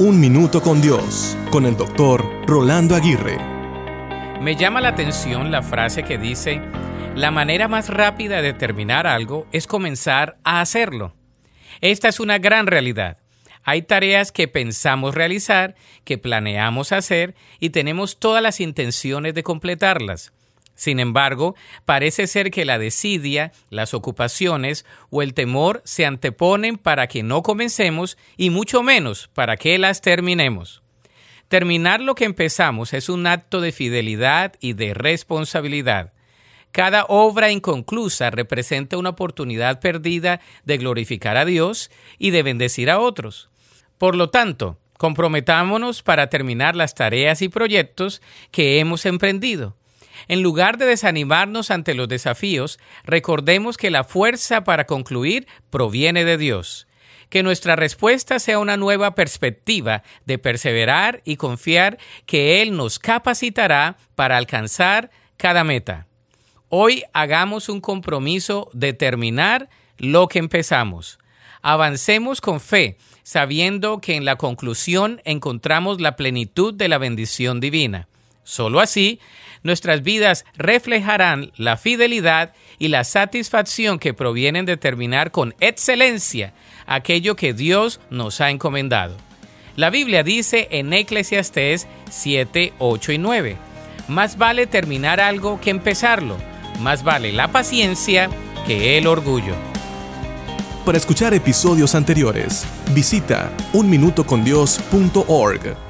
Un Minuto con Dios, con el doctor Rolando Aguirre. Me llama la atención la frase que dice, la manera más rápida de terminar algo es comenzar a hacerlo. Esta es una gran realidad. Hay tareas que pensamos realizar, que planeamos hacer y tenemos todas las intenciones de completarlas. Sin embargo, parece ser que la desidia, las ocupaciones o el temor se anteponen para que no comencemos y mucho menos para que las terminemos. Terminar lo que empezamos es un acto de fidelidad y de responsabilidad. Cada obra inconclusa representa una oportunidad perdida de glorificar a Dios y de bendecir a otros. Por lo tanto, comprometámonos para terminar las tareas y proyectos que hemos emprendido. En lugar de desanimarnos ante los desafíos, recordemos que la fuerza para concluir proviene de Dios. Que nuestra respuesta sea una nueva perspectiva de perseverar y confiar que Él nos capacitará para alcanzar cada meta. Hoy hagamos un compromiso de terminar lo que empezamos. Avancemos con fe, sabiendo que en la conclusión encontramos la plenitud de la bendición divina. Solo así, nuestras vidas reflejarán la fidelidad y la satisfacción que provienen de terminar con excelencia aquello que Dios nos ha encomendado. La Biblia dice en Eclesiastés 7, 8 y 9, más vale terminar algo que empezarlo, más vale la paciencia que el orgullo. Para escuchar episodios anteriores, visita unminutocondios.org.